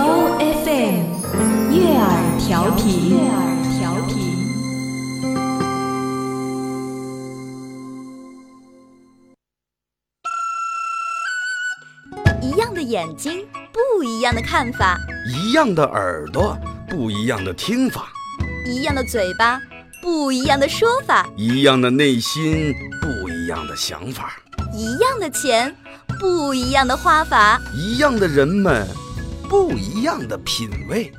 由 FM 悦耳调频。悦耳调频。一样的眼睛，不一样的看法；一样的耳朵，不一样的听法；一样的嘴巴，不一样的说法；一样的内心，不一样的想法；一样的钱，不一样的花法；一样的人们，不一样的品味。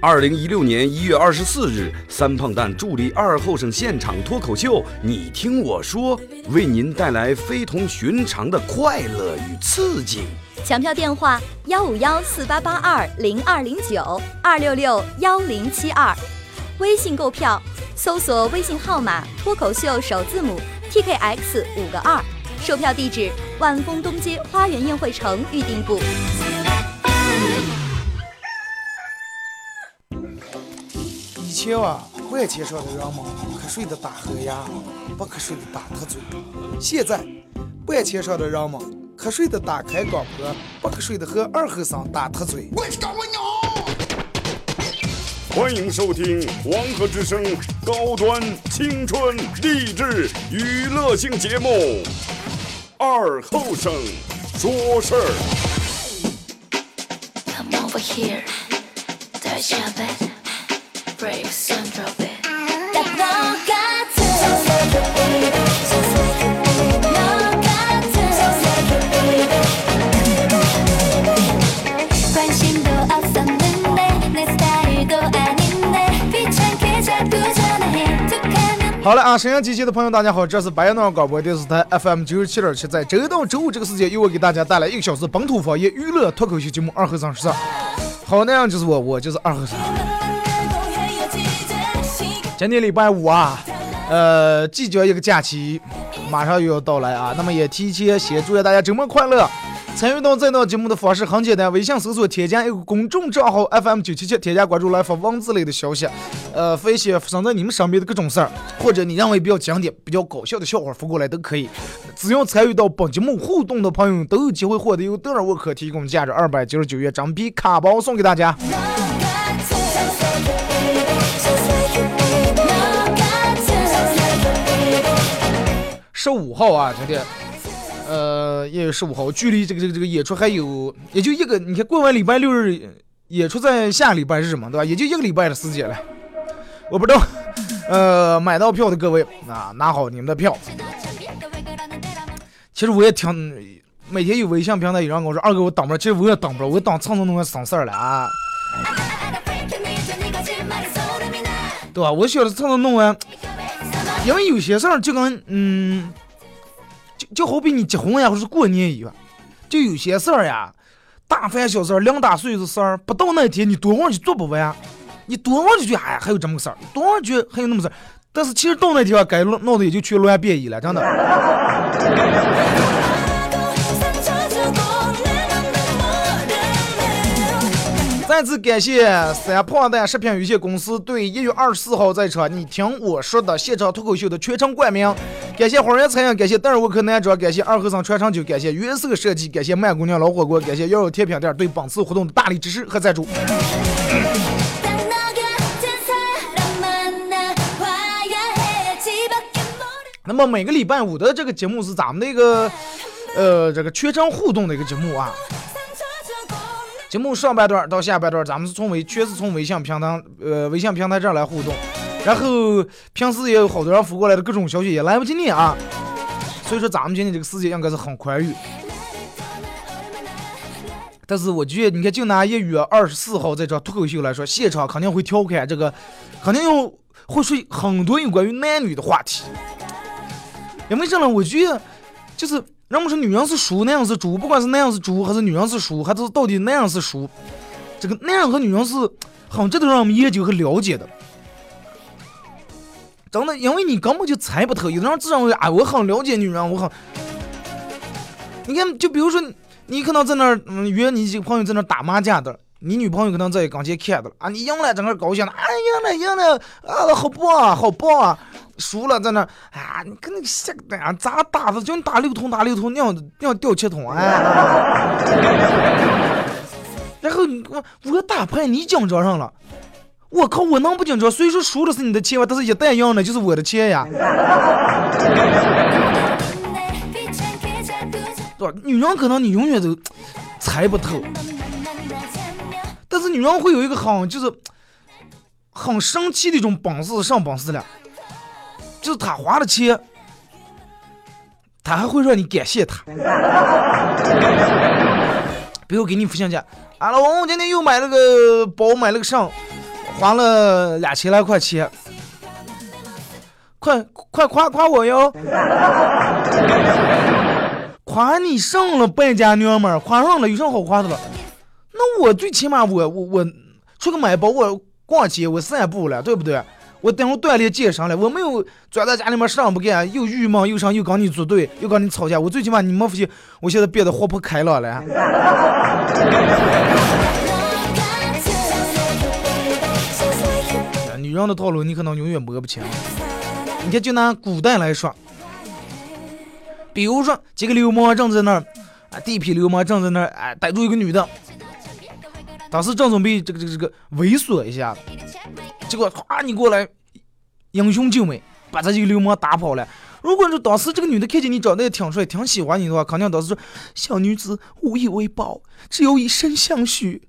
二零一六年一月二十四日，三胖蛋助力二后生现场脱口秀，你听我说，为您带来非同寻常的快乐与刺激。抢票电话：幺五幺四八八二零二零九二六六幺零七二。微信购票，搜索微信号码脱口秀首字母 T K X 五个二。售票地址：万丰东街花园宴会城预订部。以前啊，万千上的人们瞌睡的打呵呀，不瞌睡的打瞌嘴。现在，万千上的人们瞌睡的打开广播，不瞌睡的和二和尚打瞌嘴。欢迎收听黄河之声高端青春励志娱乐性节目《二后生说事儿》。Come over here, 好了啊，沈阳机器的朋友，大家好，这是白杨广播电视台 FM 九十七点七，在周一到周五这个时间，由我给大家带来一个小时本土方言娱乐脱口秀节目《二和尚说事儿》。好，那样就是我，我就是二和尚。今天礼拜五啊，呃，即将一个假期马上又要到来啊，那么也提前先祝愿大家周末快乐。参与到这档节目的方式很简单，微信搜索添加一个公众账号 FM 九七七，添加关注来发文字类的消息，呃，发一些发生在你们身边的各种事儿，或者你认为比较经典、比较搞笑的笑话发过来都可以。只要参与到本节目互动的朋友，都有机会获得由德尔沃克提供价值二百九十九元真皮卡包送给大家。十五号啊，兄弟，呃，一月十五号，距离这个这个这个演出还有也就一个，你看过完礼拜六日，演出在下礼拜日嘛，对吧？也就一个礼拜的时间了。我不知道，呃，买到票的各位啊，拿好你们的票。其实我也挺，每天有微信平台有人跟我说，二哥我等不了，其实我也等不了，我等蹭蹭弄个省事儿了啊，对吧？我晓得蹭蹭弄完，因为有些事儿就跟嗯，就好比你结婚呀，或者是过年一样，就有些事儿呀，大凡小事儿，两大岁数的事儿，不到那天你多忘就做不完，你多忘就觉哎呀还有这么个事儿，多忘觉还有那么事儿，但是其实到那地方该闹闹的也就全乱变异了，真的。再次感谢三胖蛋食品有限公司对一月二十四号在场你听我说的现场脱口秀的全程冠名，感谢黄源餐饮，感谢戴尔沃克男装，感谢二和尚传承酒，感谢约瑟设计，感谢麦姑娘老火锅，感谢幺幺甜品店对本次活动的大力支持和赞助。那么每个礼拜五的这个节目是咱们的一个，呃，这个全程互动的一个节目啊。节目上半段到下半段，咱们是从微全是从微信平台呃微信平台这儿来互动，然后平时也有好多人发过来的各种消息也来不及念啊，所以说咱们今天这个时间应该是很宽裕。但是我觉得，你看，就拿一月二十四号这场脱口秀来说，现场肯定会调侃这个，肯定又会说很多有关于男女的话题。因为这呢，我觉得就是人们说女人是书，男人是猪，不管是男人是猪，还是女人是书，还是到底男人是书，这个男人和女人是很值得让我们研究和了解的。真的，因为你根本就猜不透，有的人自认为啊，我很了解女人，我很。你看，就比如说，你可能在那儿约你几个朋友在那儿打麻将的，你女朋友可能在跟前看的了啊，你赢了，整个高兴的，哎，赢了，赢了，啊，好棒啊，好棒啊！输了在那儿啊，你跟那个瞎蛋咋打的？就你打六筒打六筒，那样那样掉七桶哎。然后你我我打牌你紧张上了，我靠，我能不紧张？虽说输的是你的钱，但是一旦赢了就是我的钱呀。对吧？女人可能你永远都猜不透，但是女人会有一个很就是很生气的一种本事，上本事了，就是他花了钱，他还会让你感谢他。比如给你父亲讲，啊老公，我今天又买了个包，买了个上，花了两千来块钱，快快夸夸我哟！夸你上了，败家娘们儿，夸上了有啥好夸的了？那我最起码我我我出去买包，我逛街，我散步了，对不对？我等会锻炼健身了，我没有钻在家里面啥不干，又郁闷又伤，又跟你组队，又跟你吵架。我最起码你没发现，我现在变得活泼开朗了。女人的套路你可能永远摸不清。你看，就拿古代来说。比如说，几个流氓正在那儿，啊，地痞流氓正在那儿，哎，逮住一个女的，当时正准备这个这个这个猥琐一下，结果哗，你过来，英雄救美，把这几个流氓打跑了。如果说当时这个女的看见你长得也挺帅，挺喜欢你的话，肯定当时说小女子无以为报，只有以身相许。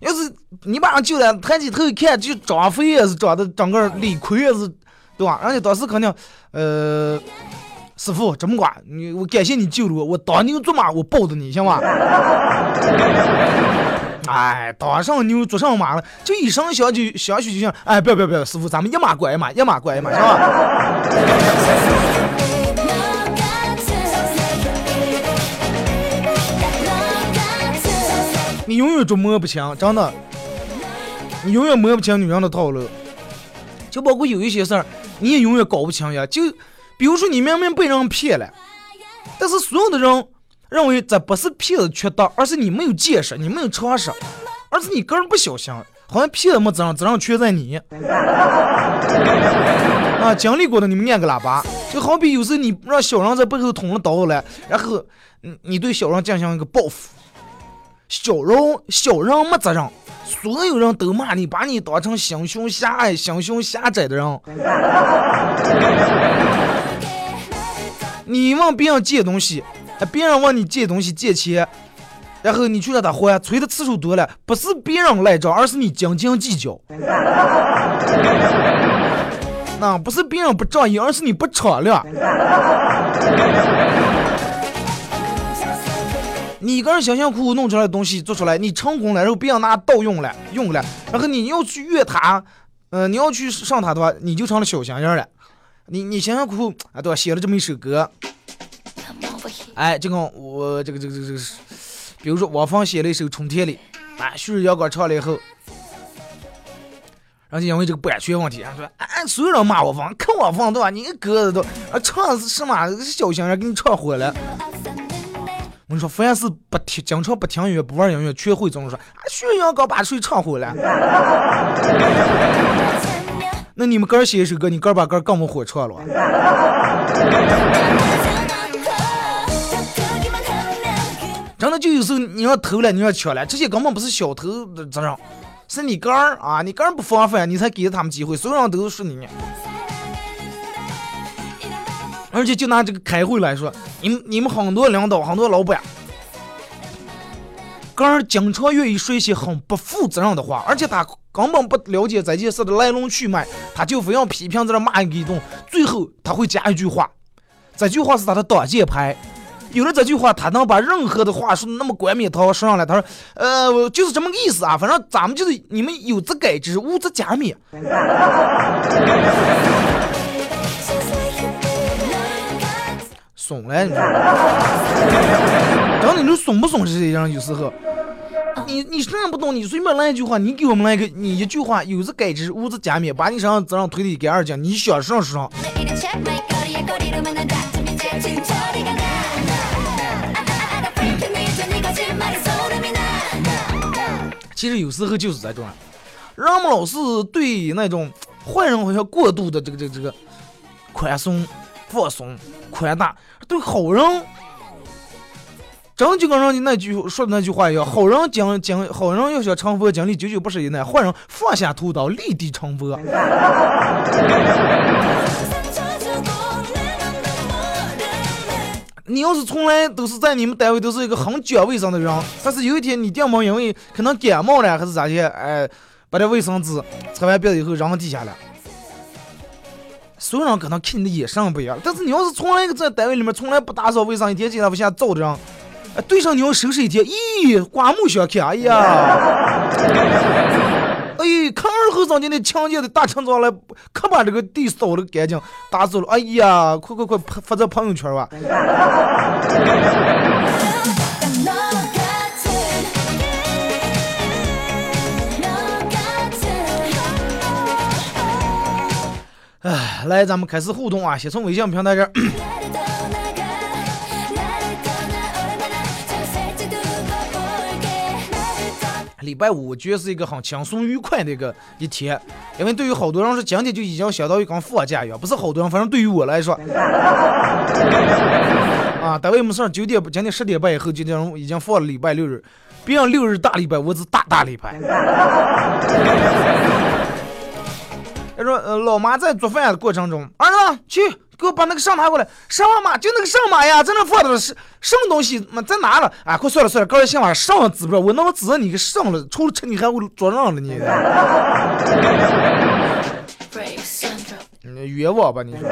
要是你把人救了，抬起头一看，就张飞也是长得长个李逵也是。对吧？人家当时肯定，呃，师傅这么管你，我感谢你救了我，我当牛做马，我抱着你行吗？哎，当上牛做上马了，就一声响就响许就行。哎，不要不要不要，师傅，咱们一码归一码，一码归一码，行吧？你永远捉摸不清，真的，你永远摸不清女人的套路，就包括有一些事儿。你也永远搞不清呀，就比如说你明明被人骗了，但是所有的人认为这不是骗子缺德，而是你没有见识，你没有常识，而是你个人不小心，好像骗子没责任，责任全在你。啊，经历过的你们念个喇叭，就好比有时候你让小人在背后捅了刀来，然后你你对小人进行一个报复，小人小人没责任。所有人都骂你，把你当成心胸狭隘、心胸狭窄的人。你问别人借东西，别人问你借东西借钱，然后你去让他还，催的次数多了，不是别人赖账，而是你斤斤计较。那不是别人不仗义，而是你不敞亮。你一个人辛辛苦苦弄出来的东西做出来，你成功了，然后别人拿盗用了，用了，然后你要去越他，嗯，你要去上他的话，你就成了小心眼了。你你辛辛苦苦啊，对吧？写了这么一首歌，哎，就跟我这个这个这个这个，比如说王峰写了一首《春天里》，啊，旭日阳光唱了以后，然后就因为这个版权问题，说，哎，所有人骂我峰，看我峰对吧？你个歌子都啊唱是什么小心人，给你唱火了。我跟你说，凡是不听、经常不听音乐、不玩音乐，全会这么说。啊，旭日阳刚把谁唱火了？那你们哥写一首歌，你哥把歌更不火唱了。有时候你要偷了，你要抢了，这些根本不是小偷的责任，是你个儿啊，你个儿不防范，你才给了他们机会，所有人都是你。而且就拿这个开会来说，你们你们很多领导、很多老板，个人经常愿意说一些很不负责任的话，而且他根本不了解这件事的来龙去脉，他就非要批评在这骂一顿，最后他会加一句话，这句话是他的挡箭牌。有了这句话，他能把任何的话说的那么冠冕堂皇说上来。他说：“呃，就是这么个意思啊，反正咱们就是你们有则改之，无则加勉。”怂了，你知道吗？真的，你怂不怂是这样？有时候，你你啥不懂，你随便来一句话，你给我们来个，你一句话，有则改之，无则加勉，把你身上责任推的给二净，你想上说上。其实有时候就是这种，人们老是对那种 坏人好像过度的这个这个这个宽松、放松、宽大，对好人，真就跟人家那句说的那句话一样，好人讲讲好人要想成佛，经历九九不十一难；坏人放下屠刀，立地成佛。你要是从来都是在你们单位都是一个很讲卫生的人，但是有一天你爹妈因为可能感冒了还是咋的，哎，把这卫生纸擦完鼻子以后扔地下了。所有人可能看你的眼神不一样，但是你要是从来在单位里面从来不打扫卫生，一天进来不下照的人，哎，对上你要收拾一天，咦，刮目相看，哎呀，哎，看二后生街那强劫的大清早来，可把这个地扫的干净，打走了。哎呀，快快快，发在朋友圈吧！哎，来，咱们开始互动啊，先从微信平台这。礼拜五我觉得是一个很轻松愉快的一个一天，因为对于好多人说今天就已经相当于跟放假一样，不是好多人，反正对于我来说，啊，单位没事儿，九点今天十点半以后就这种已经放了礼拜六日，别人六日大礼拜，我是大大礼拜。他说，呃，老妈在做饭的过程中，儿子去给我把那个上拿过来。什么妈？就那个上马呀，在那放的是什么东西？妈在哪了？啊，快算了算了，刚才先把上了指不着，我能指着你给上了，除了吃你还会做让了你 你冤枉吧你说？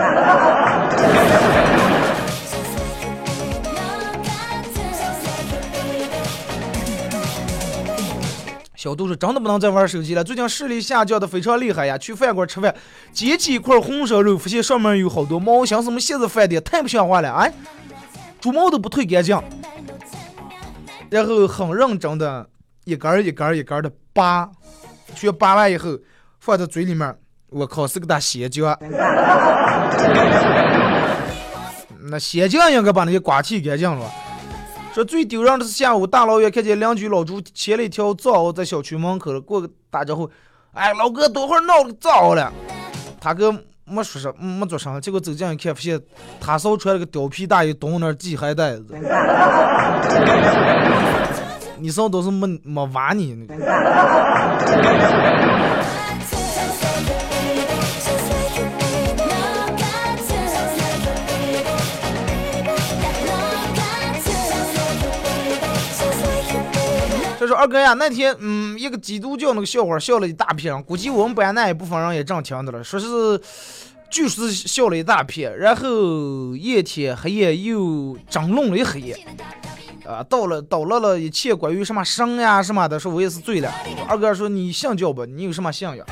小杜说：“真的不能再玩手机了，最近视力下降的非常厉害呀！去饭馆吃饭，捡起一块红烧肉，发现上面有好多毛，想什么现在饭店太不像话了！哎，猪毛都不退干净，然后很认真的一根儿一根儿一根儿的拔，全拔完以后放在嘴里面，我靠，是个大鲜酱。那鲜酱应该把那些瓜剃干净了。”说最丢人的是下午大老远看见邻居老朱牵了一条藏獒在小区门口了，过个打招呼，哎，老哥，等会儿闹个藏獒了。他哥没说啥，没做声，结果走近一看，发现他嫂穿了个貂皮大衣，蹲那儿系鞋带子。你嫂都是没没挖你。二哥呀，那天嗯，一个基督教那个笑话笑了一大片，估计我们班那一部分人也正听的了，说是，据说是笑了一大片，然后夜天黑夜又争论了一黑夜，啊，到了叨唠了一切关于什么神呀什么的，说我也是醉了。二哥说你信教不？你有什么信仰？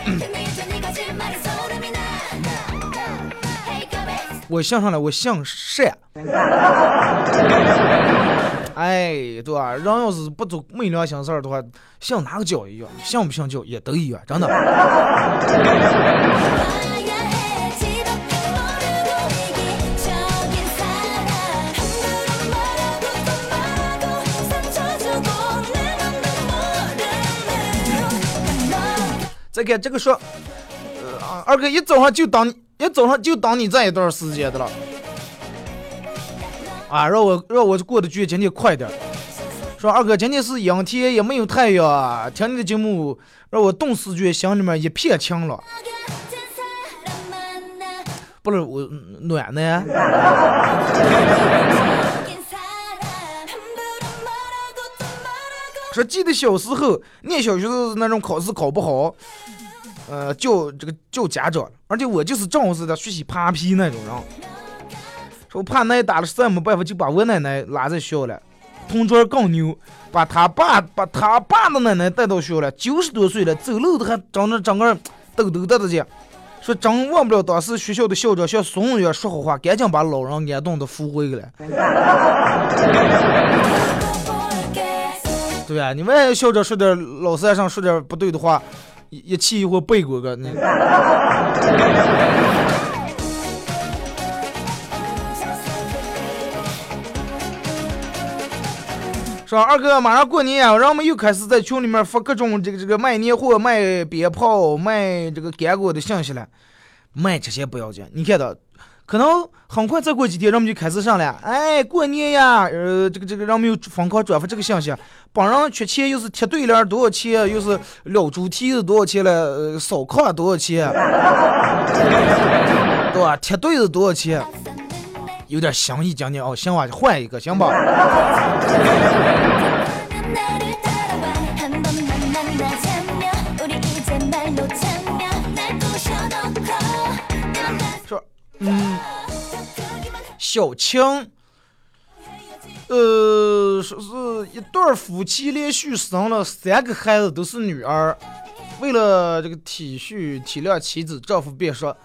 我信上了，我信善。哎，对吧？人要是不做没良心事儿的话，像哪个教一样，信不信教也都一样，真的。再看这个说，呃，二哥一早上就当一早上就当你这一段时间的了，啊，让我让我过得去今天快点儿。说二哥今天是阴天也没有太阳啊，听你的节目让我顿时觉心里面一片晴朗。不是我暖呢，说记得小时候念小学的那种考试考不好，呃，叫这个叫家长，而且我就是正好是在学习扒皮那种人。我怕奶打了，实在没办法，就把我奶奶拉在学校了。同桌更牛，把他爸把他爸的奶奶带到学校了，九十多岁了，走路都还长着整个抖抖的的劲。说真忘不了当时学校的校长像怂一样说好话，赶紧把老人安顿的扶回去了。对啊，你万一校长说点老三上说点不对的话，一气一会背过个你。说二哥，马上过年啊，人们又开始在群里面发各种这个这个卖年货、卖鞭炮、卖这个干果的信息了。卖这些不要紧，你看到，可能很快再过几天，人们就开始上了。哎，过年呀，呃，这个这个人们又疯狂转发这个信息，帮人缺钱，又是贴对联多少钱，又是撩猪蹄子多少钱了，呃，烧炕多少钱，对吧？贴对子多少钱？有点详细，讲讲哦，行吧，换一个，行吧？说，嗯，小青，呃，说是一对夫妻连续生了三个孩子，都是女儿。为了这个体恤体谅妻子，丈夫便说。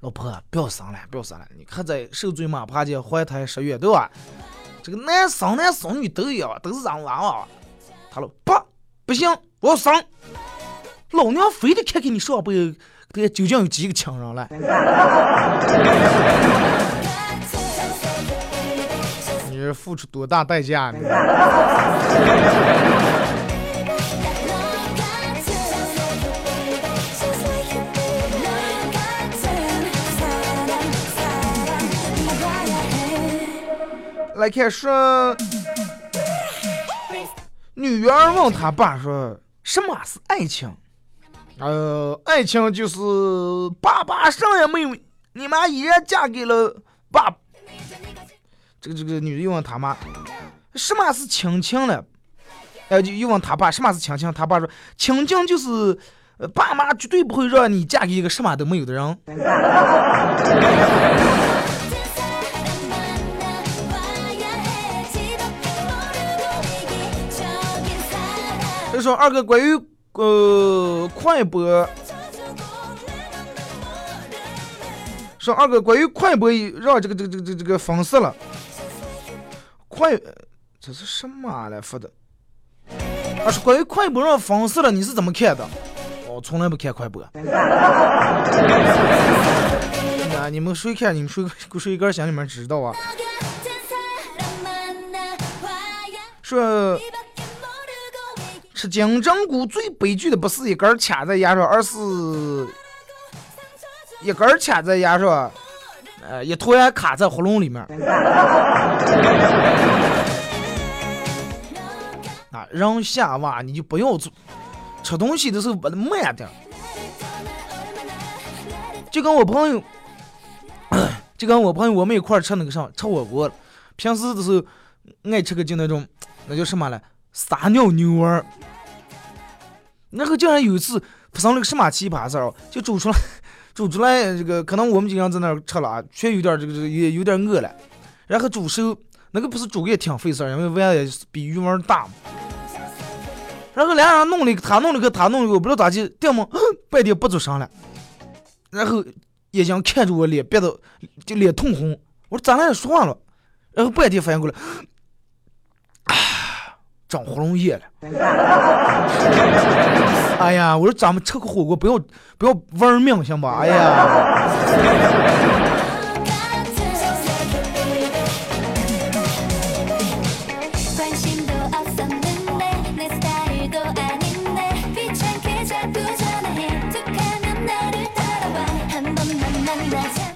老婆，不要生了，不要生了！你看在受罪嘛？怕见怀胎十月，对吧？这个男生男生女都一样，都是让娃娃。他说不，不行，我要生。老娘非得看看你上辈子究竟有几个亲人了。你是付出多大代价呢？来看说，女儿问他爸说：“什么是爱情？”呃，爱情就是爸爸啥也没有，你妈依然嫁给了爸。这个这个女的又问他妈：“什么是亲情呢？”呃，就又问他爸：“什么是亲情？”他爸说：“亲情就是，爸妈绝对不会让你嫁给一个什么都没有的人。”说二哥关于呃快播，说二哥关于快播让这个这个这个这个封死了，快这是什么来发的？啊，是关于快播让封死了，你是怎么看的？我从来不看快播。那你们谁看？你们谁谁个心里面知道啊？说。吃金针菇最悲剧的不是一根卡在牙上，而是一根卡在牙上，呃，一团卡在喉咙里面。啊，人下娃你就不要做，吃东西的时候把它慢点。就跟我朋友，就跟我朋友我们一块吃那个啥，吃火锅，平时的时候爱吃个就那种，那叫什么了？撒尿牛丸。然后竟然有一次发生了个什么奇葩事儿就煮出来，煮出来这个可能我们经常在那儿吃了啊，却有点这个这个也有点饿了，然后煮熟，那个不是煮也挺费事儿，因为碗也比鱼丸大嘛。然后俩人弄了一个，他弄了个，他弄了个，不知道咋地，电么 半天不做声了。然后眼睛看着我脸，憋得就脸通红。我说咋了？说话了。然后半天反应过来。长喉咙液了，哎呀！我说咱们吃个火锅不要不要玩命行吧？哎呀！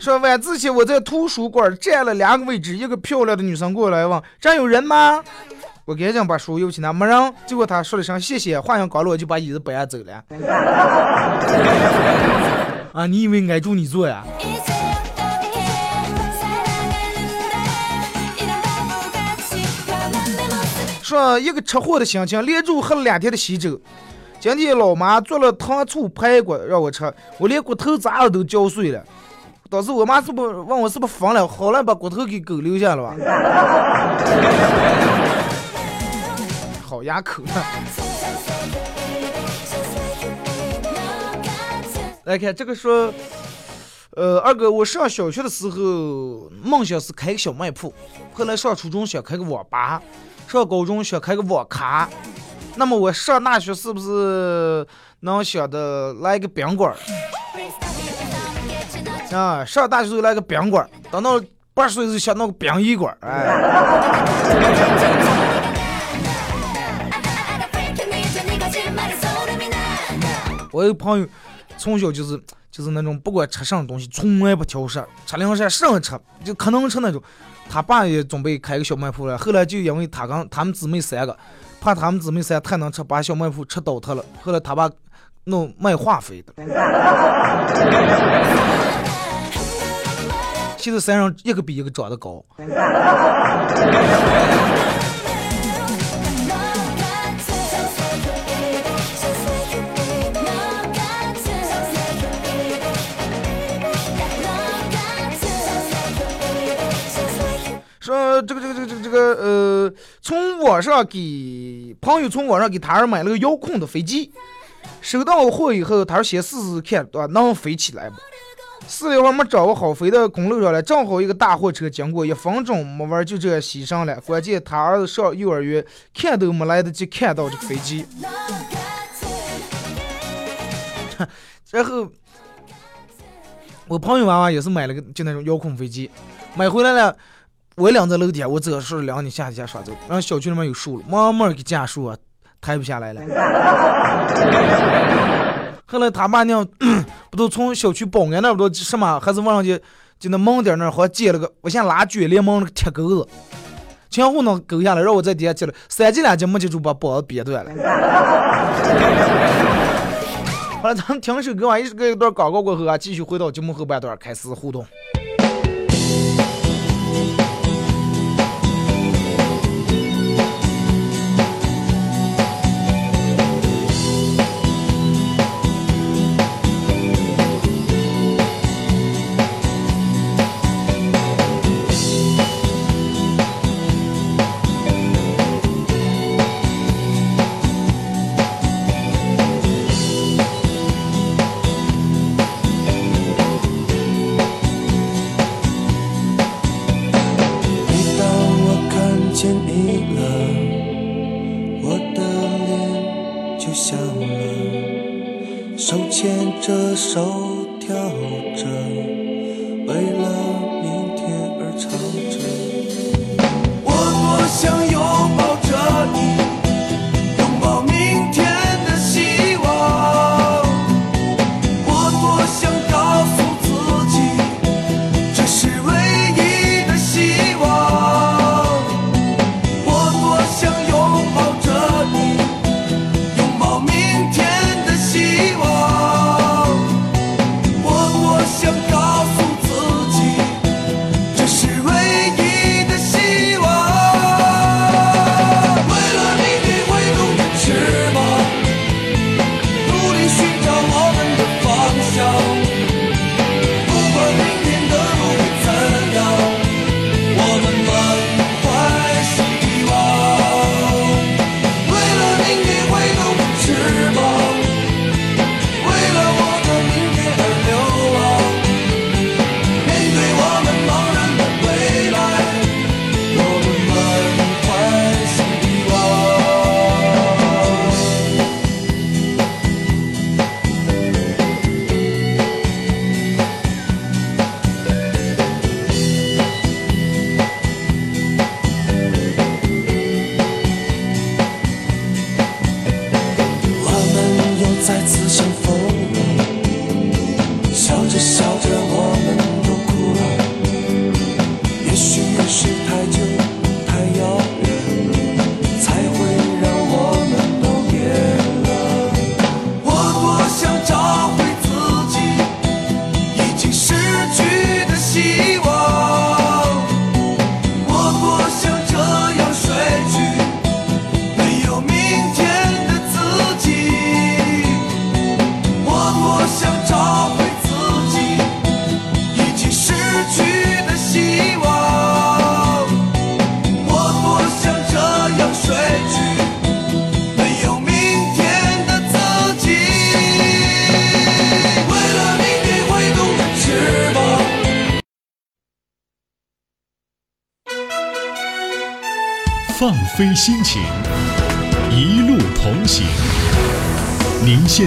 说晚自习我在图书馆占了两个位置，一个漂亮的女生过来问：“这有人吗？”我赶紧把书邮去拿，没人。结果他说了声谢谢，话音刚落，就把椅子搬走了。啊，你以为挨住你坐呀？说一个吃货的心情，连住喝了两天的喜酒。今天老妈做了糖醋排骨让我吃，我连骨头渣子都嚼碎了。当时我妈是不问我是不是疯了，好了把骨头给狗留下了吧？压口了。来看这个说，呃，二哥，我上小学的时候梦想是开个小卖铺，后来上初中想开个网吧，上高中想开个网咖，那么我上大学是不是能想的来个宾馆儿？啊，上大学时候来个宾馆儿，等到八十岁就想弄个殡仪馆，哎。我有朋友从小就是就是那种不管吃什么东西从来不挑食，吃零食什么吃就可能吃那种。他爸也准备开个小卖铺了，后来就因为他跟他们姊妹三个，怕他们姊妹三太能吃，把小卖铺吃倒塌了。后来他爸弄卖化肥的，现在三人一个比一个长得高。说这个这个这个这个这个呃，从网上给朋友从网上给他儿买了个遥控的飞机，收到货以后，他说先试试看，对吧？能飞起来不？试了一会儿没掌握好，飞到公路上了，正好一个大货车经过，一分钟没玩就这样牺牲了。关键他儿子上幼儿园，看都没来得及看到这个飞机，然后我朋友娃娃也是买了个就那种遥控飞机，买回来了。我俩在楼底下，我这是两你下去下耍走，然后小区里面有树了，慢慢给架树啊，抬不下来了。后来他妈娘 不都从小区保安那不都什么，还是往上去就那门点那儿好像接了个，我先拉卷帘门那个铁钩子，前后能勾下来，让我在底下接了，三进两进没接住，把脖子憋断了。好了，咱们停首歌啊，一首歌一段广告过后啊，继续回到节目后半段开始互动。这首。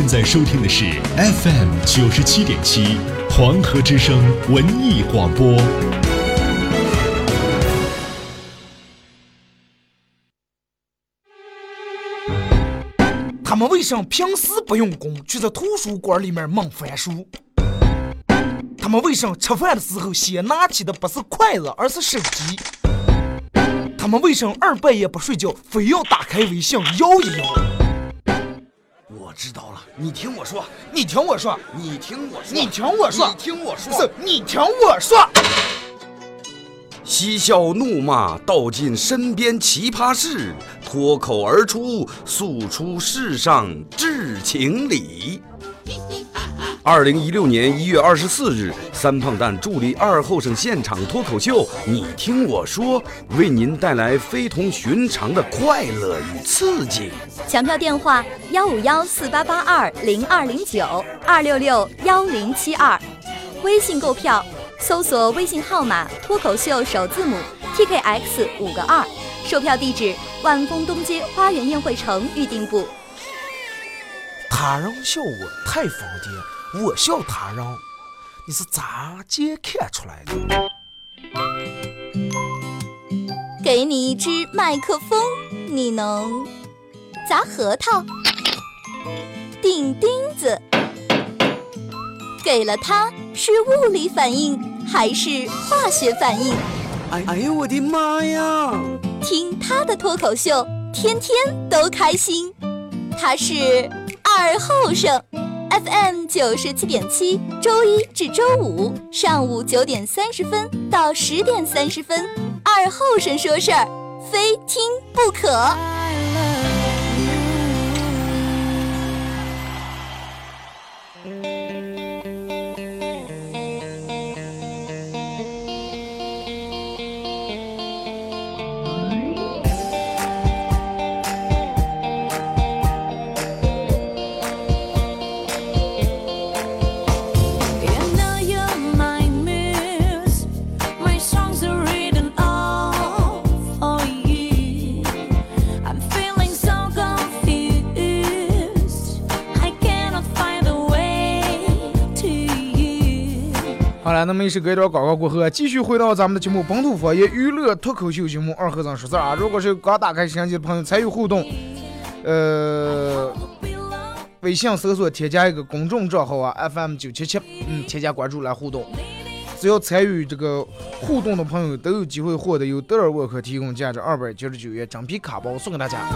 现在收听的是 FM 九十七点七黄河之声文艺广播。他们为什么平时不用功，却在图书馆里面猛翻书？他们为什么吃饭的时候先拿起的不是筷子，而是手机？他们为什么二半夜不睡觉，非要打开微信摇一摇？我知道了，你听我说，你听我说，你听我说，你听我说，你听我说，你听我说。嬉笑怒骂，道尽身边奇葩事，脱口而出，诉出世上至情理。二零一六年一月二十四日，三胖蛋助力二后生现场脱口秀，你听我说，为您带来非同寻常的快乐与刺激。抢票电话：幺五幺四八八二零二零九二六六幺零七二，微信购票。搜索微信号码“脱口秀”首字母 “tkx 五个二”，售票地址：万丰东街花园宴会城预订部。他人笑我太疯癫，我笑他人，你是咋接看出来的？给你一支麦克风，你能砸核桃、钉钉子？给了它，是物理反应还是化学反应？哎哎呦我的妈呀！听他的脱口秀，天天都开心。他是二后生，FM 九十七点七，周一至周五上午九点三十分到十点三十分，二后生说事儿，非听不可。那么一首歌一段广告过后啊，继续回到咱们的节目《本土方言娱乐脱口秀节目》二和尚说事儿啊。如果是刚打开摄像机的朋友参与互动，呃，微信搜索添加一个公众账号啊，FM 九七七，嗯，添加关注来互动。只要参与这个互动的朋友都有机会获得由德尔沃克提供价值二百九十九元真皮卡包送给大家。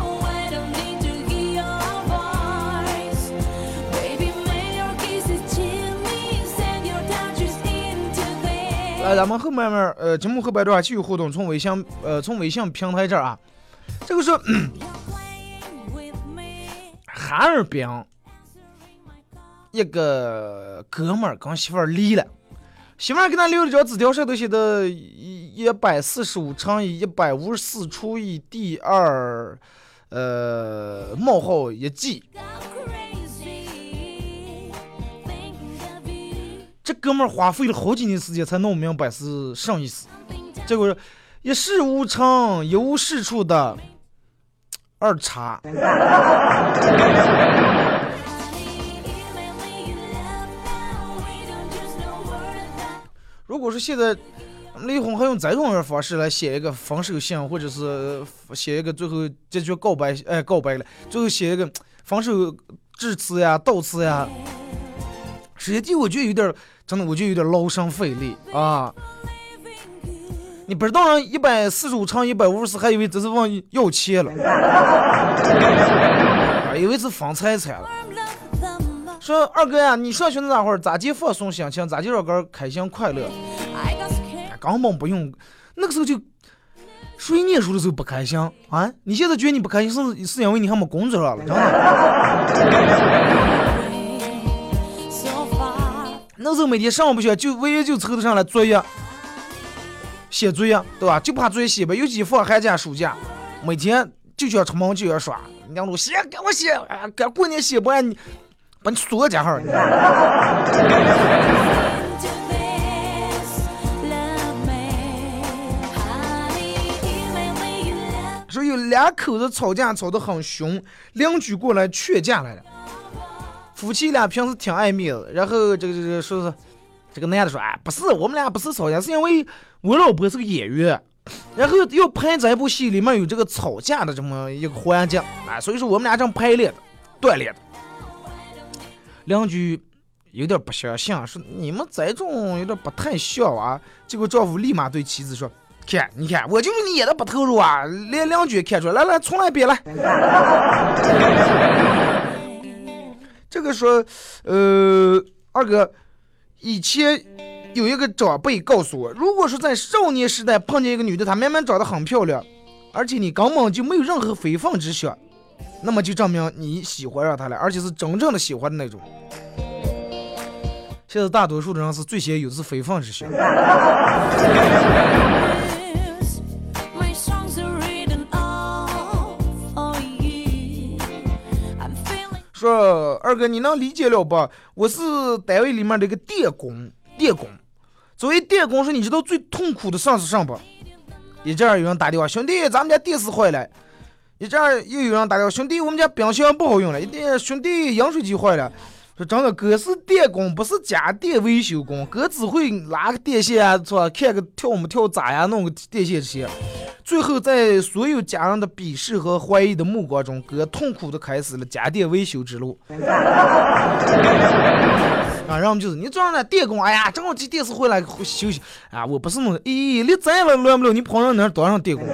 来，咱们后面面呃节目后半段继续互动，从微信呃从微信平台这儿啊，这个是哈尔滨一个哥们儿跟媳妇儿离了，媳妇儿给他留了张纸条，上头写的一一百四十五乘以一百五十四除以第二呃冒号一 G。这哥们儿花费了好几年时间才弄明白是啥意思，结果一事无成，一无是处的二叉。如果说现在离婚还用这种方式来写一个分手信，或者是写一个最后这句告白，哎，告白了，最后写一个分手致辞呀、悼词呀，实际我觉得有点。真的，我就有点劳神费力啊！你不知道一百四十五乘一百五十四，还以为这是往要钱了，以为是分财产了。说二哥呀，你上学那会儿咋就放松心情，咋就让哥开心快乐？根本不用，那个时候就属于念书的时候不开心啊！你现在觉得你不开心，是是因为你还没工作了，真的。那时候每天上不学，就唯一就凑得上来作业，写作业，对吧？就怕作业写不，尤其放寒假、暑假，每天就想出门就要耍，两路写给我写，啊，赶过年写不完，你把你锁家号。所以有两口子吵架吵得很凶，邻居过来劝架来了。夫妻俩平时挺爱面子，然后这个这个说是这个男的说，哎，不是，我们俩不是吵架，是因为我老婆是个演员，然后要拍这部戏里面有这个吵架的这么一个环节，啊，所以说我们俩正排练的，锻炼的。邻居有点不相信，说你们这种有点不太像啊。结果丈夫立马对妻子说：“看，你看，我就是你演的不投入啊，连两句看出来。来来，重来一遍来。”这个说，呃，二哥，以前有一个长辈告诉我，如果说在少年时代碰见一个女的，她明明长得很漂亮，而且你根本就没有任何非分之想，那么就证明你喜欢上她了，而且是真正的喜欢的那种。现在大多数的人是最先有的是非分之想。说二哥，你能理解了不？我是单位里面的一个电工，电工。作为电工，说你知道最痛苦的上是什么你这样有人打电话，兄弟，咱们家电视坏了；你这样又有人打电话，兄弟，我们家冰箱不好用了；一点兄弟，饮水机坏了。说真的，哥是电工，不是家电维修工，哥只会拉个电线啊，是吧？看个跳没跳闸呀，弄个电线这些。最后，在所有家人的鄙视和怀疑的目光中，哥痛苦的开始了家电维修之路。啊，然后就是你这样的电工，哎呀，正好这电视回来休息啊，我不是弄的，咦，你再了乱不了，你跑上那儿当上电工。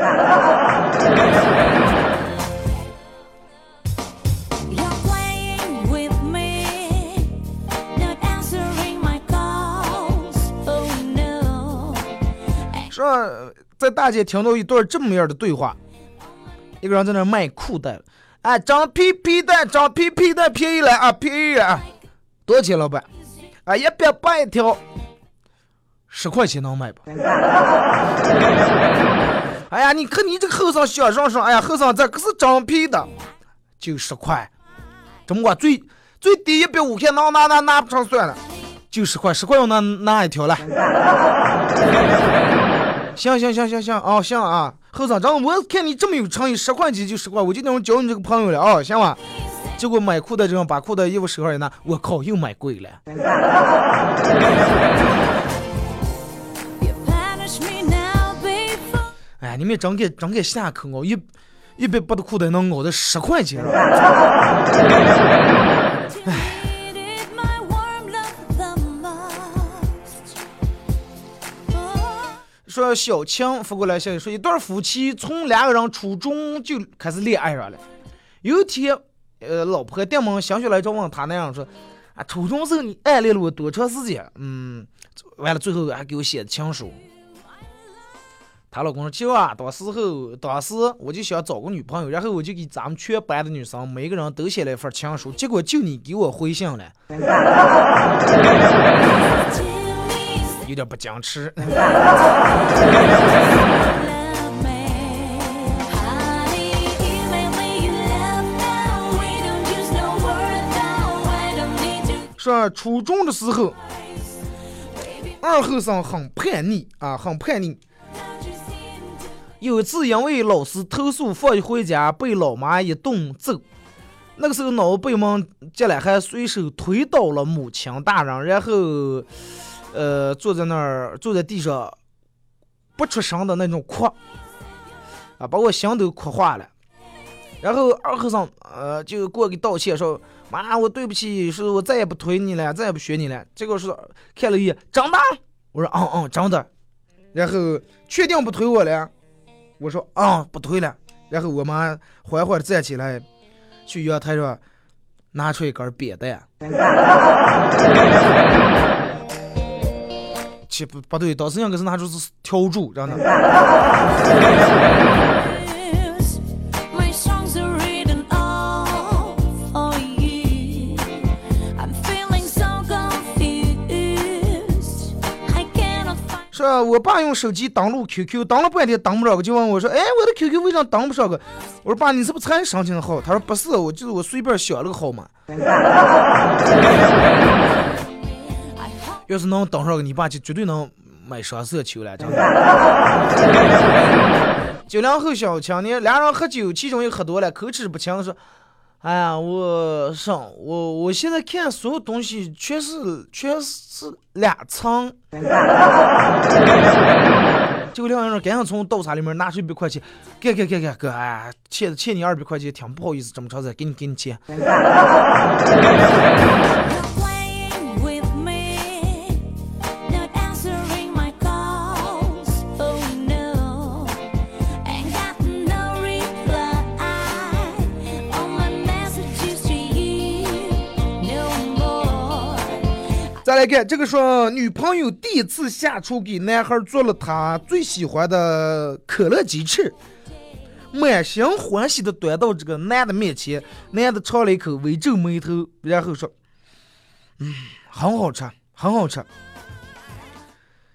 说在大街听到一段这么样的对话，一个人在那卖裤带，哎，张皮皮带，张皮皮带便宜了啊，便宜啊，多少钱，老板？啊，一百八一条，十块钱能买吧？哎呀，你看你这后生小上上，哎呀，后生这可是张皮的，就十块，怎么我最最低一百五块，拿拿拿拿不成算了，就十块，十块我拿拿一条来。行行行行行，哦行啊，后生，长我看你这么有诚意，十块钱就十块，我就当交你这个朋友了哦，行吧？结果买裤带这样把裤带衣服手上一拿，我靠，又买贵了。哎，你们真给真给下坑哦，一一百八的裤带能熬到十块钱了。needed 说小青发过来消息说，一对夫妻从两个人初中就开始恋爱上了。有一天，呃，老婆电门心血来潮问他那样说：“啊，初中时候你暗恋了我多长时间？”嗯，完了最后还给我写的情书。她老公说：“就啊，当时候当时我就想找个女朋友，然后我就给咱们全班的女生每个人都写了一份情书，结果就你给我回信了，有点不矜持。”说初中的时候，二后生很叛逆啊，很叛逆。有一次因为老师投诉，放学回家被老妈一顿揍。那个时候脑被蒙进来，还随手推倒了母亲大人，然后，呃，坐在那儿，坐在地上，不出声的那种哭，啊，把我心都哭化了。然后二和尚呃就过去道歉说：“妈，我对不起，是我再也不推你了，再也不学你了。”结果说看了一眼，真的？我说：“嗯嗯，真的。”然后确定不推我了？我说：“嗯、不推了。”然后我妈缓缓的站起来，去阳台上拿出一根扁担。其不不对，当时应该是拿出是笤帚，真的。Find. 说我爸用手机登录 QQ，登了半天登不上个，就问我说：“哎，我的 QQ 为啥登不上个？”我说：“爸，你是不是才申请的号？”他说：“不是，我就是我随便选了个号码。要是能当上个，你爸就绝对能买双色球了，真的。九零后小青年，俩人喝酒，其中一个喝多了，口齿不清说：“哎呀，我上我我现在看所有东西全是全是两层。”结果两个人赶紧从刀叉里面拿出一百块钱，给给给给哥，哎，欠欠你二百块钱，挺不好意思，这么长时间，给你给你钱。来看这个说，女朋友第一次下厨给男孩做了他最喜欢的可乐鸡翅，满心欢喜的端到这个男的面前，男的尝了一口，微皱眉头，然后说：“嗯，很好吃，很好吃。”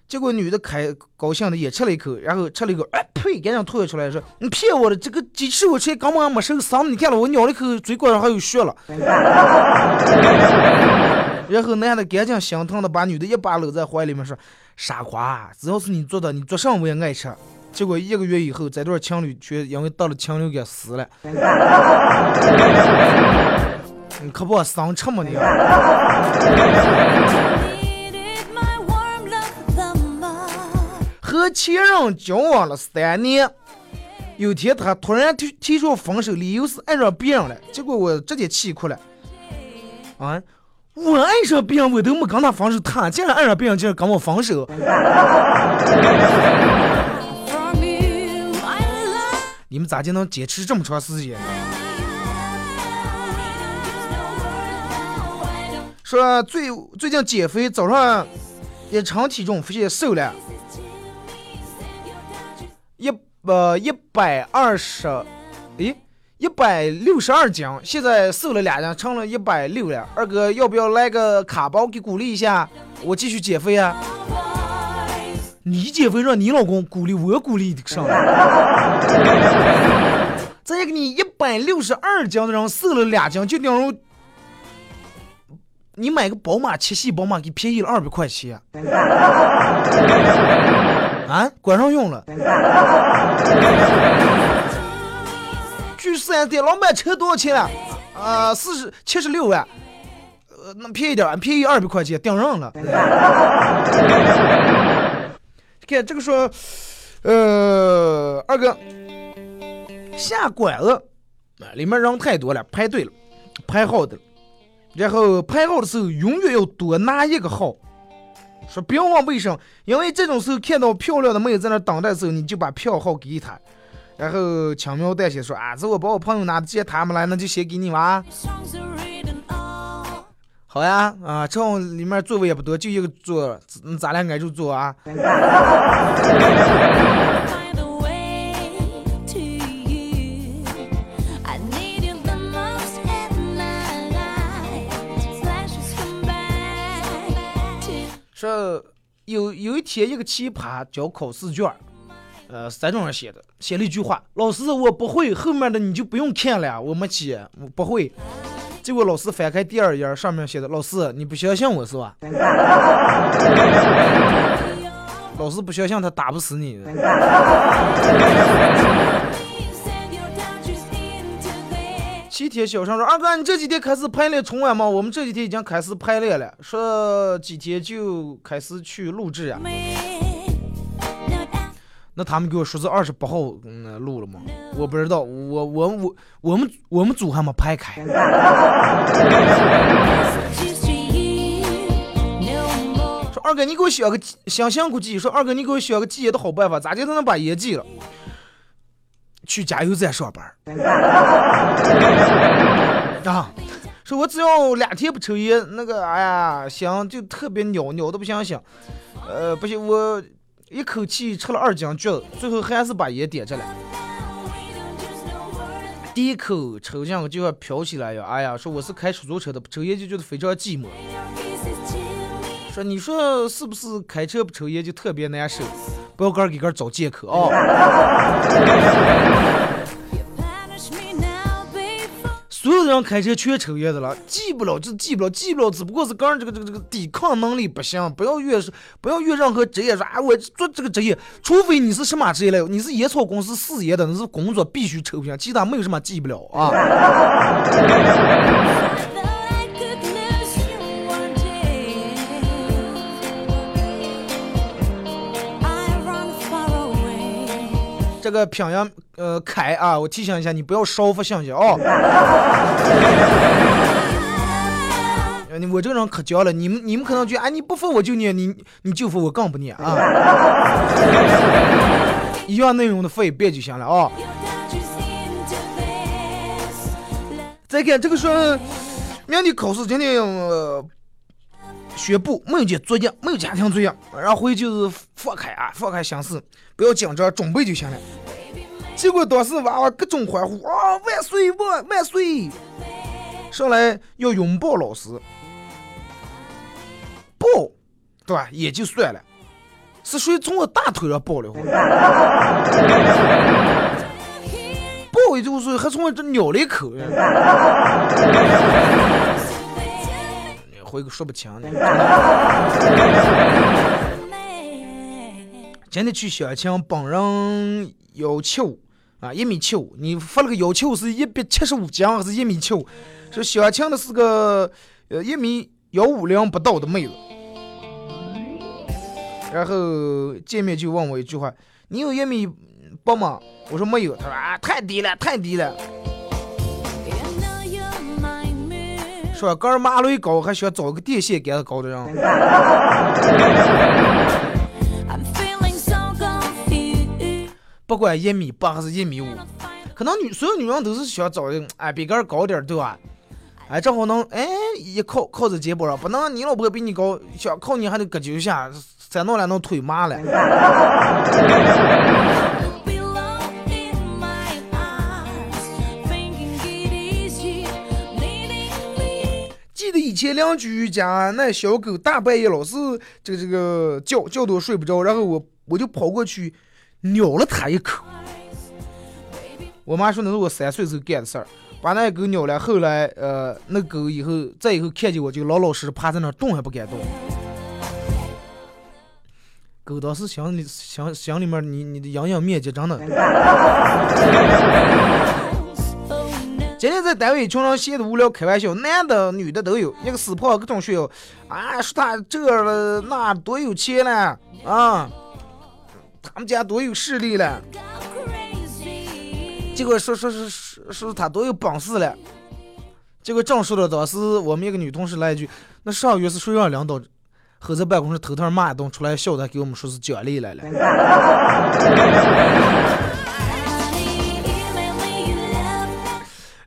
结果女的开高兴的也吃了一口，然后吃了一口，哎呸，赶紧吐了出来，说：“你骗我的，这个鸡翅我吃根本还没受伤，你看了我咬了一口，嘴角上还有血了。”然后男的赶紧心疼的把女的一把搂在怀里面说：“傻瓜，只要是你做的，你做什么我也爱吃。”结果一个月以后，这对情侣却因为得了禽流感死了。你可不生吃嘛你！和前任交往了三年，有天他突然提提出分手，理由是爱上别人了。结果我直接气哭了。啊！我爱上别人，我都没跟他分手，他竟然爱上别人，竟然跟我分手。你们咋就能坚持这么长时间？说最最近减肥，早上一称体重，发现瘦了，一呃一百二十，诶，一百六十二斤，现在瘦了两斤，成了一百六了。二哥，要不要来个卡包给鼓励一下？我继续减肥啊！你减肥让你老公鼓励，我鼓励的上。再一个，你一百六十二斤的人瘦了两斤，就等于你买个宝马七系宝马给便宜了二百块钱。啊，管上用了。去四 S 店，老板车多少钱了？啊，四十七十六万。呃，那便宜点，便宜二百块钱，顶上了。看这个说，呃，二哥下馆子，啊里面人太多了，排队了，排号的，然后排号的时候永远要多拿一个号。说不要问为什么，因为这种时候看到漂亮的妹子在那等待的时候，你就把票号给她，然后轻描淡写说啊，这我把我朋友拿的，借他们来，那就先给你吧。好呀，啊，这里面座位也不多，就一个座，咱俩挨着坐啊。说有有一天一个奇葩交考试卷儿，呃，三种人写的，写了一句话：“老师，我不会，后面的你就不用看了，我没写，我不会。”结果老师翻开第二页，上面写的：“老师，你不相信我是吧？” 老师不相信他打不死你。七天小声说：“二哥，你这几天开始排练春晚吗？我们这几天已经开始排练了，说几天就开始去录制呀。他们给我说是二十八号嗯录了吗？我不知道，我我我我们我们组还没排开。说二哥，你给我选个想想估计，说二哥你给我选个戒烟的好办法，咋就能把烟戒了？去加油站上班 啊！说我只要两天不抽烟，那个哎呀，想就特别袅袅的不想想。呃，不行，我一口气吃了二斤橘子，最后还是把烟点着了。第一口抽进我就要飘起来呀！哎呀，说我是开出租车的，不抽烟就觉得非常寂寞。说你说是不是开车不抽烟就特别难受？不要个儿给个儿找借口啊、有有的人开车全抽烟的了，记不了就记不了，记不了只不过是个人这个这个这个抵抗能力不行，不要越是不要越任何职业说啊我做这个职业，除非你是什么职业来，你是烟草公司事业的，那是工作必须抽不行，其他没有什么记不了啊。这个平阳呃凯啊，我提醒一下你不要烧发信息啊。呃你我这个人可犟了，你们你们可能觉得，哎，你不服我就念，你你就服我更不念啊。一样内容的费别就行了啊。再看这个说，明天考试今天呃宣布没有接作业，没有家庭作业，然后回去就是放开啊，放开心思，不要紧张，准备就行了。结果当时娃娃各种欢呼啊，万岁万万岁！上来要拥抱老师，抱，对吧？也就算了，是谁从我大腿上抱了？抱也就是还从我这咬了一口。回个说不清呢。今天去相亲，本人幺七五啊，一米七五。你发了个幺七五是一百七十五斤还是一米七五？说相亲的是个呃一米幺五零不到的妹子。然后见面就问我一句话：“你有一米八吗？”我说没有。他说啊，太低了，太低了。说个儿马路高，还想找个电线杆子高的人。不管一米八还是一米五，可能女所有女人都是想找一个哎比个儿高点儿，对吧？哎，正好能哎一靠靠在肩膀上，不能你老婆比你高，想靠你还得搁脚下，再弄两弄腿麻了。记得以前邻居家那小狗大半夜老是这个这个叫叫都睡不着，然后我我就跑过去咬了它一口。我妈说那是我三岁时候干的事儿，把那狗咬了。后来呃，那狗以后再以后看见我就老老实实趴在那儿动还不敢动。狗当时心里心心里面你你的营养面积真的。Oh. 今天在单位，一群人闲的无聊，开玩笑，男的女的都有。一个死胖各种炫耀，啊，说他这了那多有钱了啊，他们家多有势力了。结果说说说说说他多有本事了。结果正说到当时，我们一个女同事来一句：“那上月是谁让领导和在办公室偷偷骂一顿，出来笑他给我们说是奖励来了。”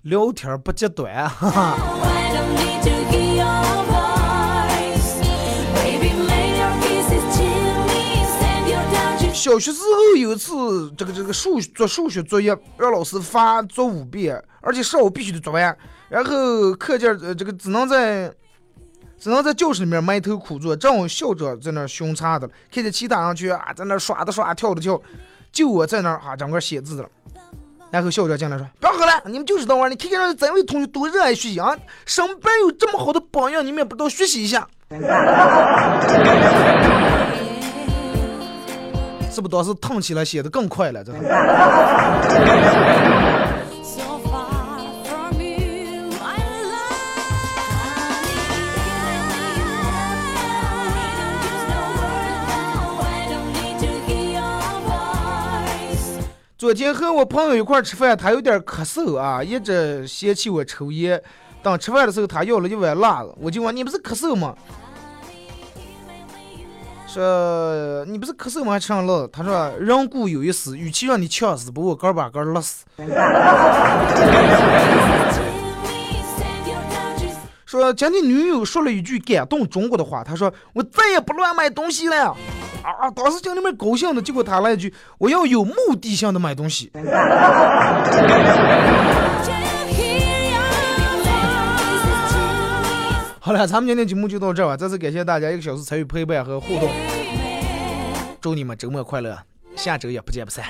聊天不揭短，哈哈。小学时候有一次，这个这个数学做数学作业，让老师罚做五遍，而且上午必须得做完。然后课件呃这个只能在只能在教室里面埋头苦做。正好校长在那儿巡查的了，看见其他人去啊在那儿耍的耍，跳的跳，就我在那儿啊整个写字的了。然后校长进来说：“不要喝了，你们就知道玩。你看看让咱位同学多热爱学习啊！身边有这么好的榜样，你们也不知道学习一下。”是不是当时腾起来写的更快了？这个。so far from you. My love. I don't need to hear your voice. 昨天和我朋友一块儿吃饭，他有点咳嗽啊，一直嫌弃我抽烟。等吃饭的时候，他要了一碗辣子，我就问你不是咳嗽吗？说你不是咳嗽吗？还吃上乐？他说人固有一死，与其让你呛死，不如我哥把哥勒死。Chill me. Send your touches 说今天女友说了一句感动中国的话，他说我再也不乱买东西了。啊！当时心里面高兴的，结果他来一句我要有目的性的买东西。好了，咱们今天节目就到这吧。再次感谢大家一个小时参与陪伴和互动，祝你们周末快乐，下周也不见不散。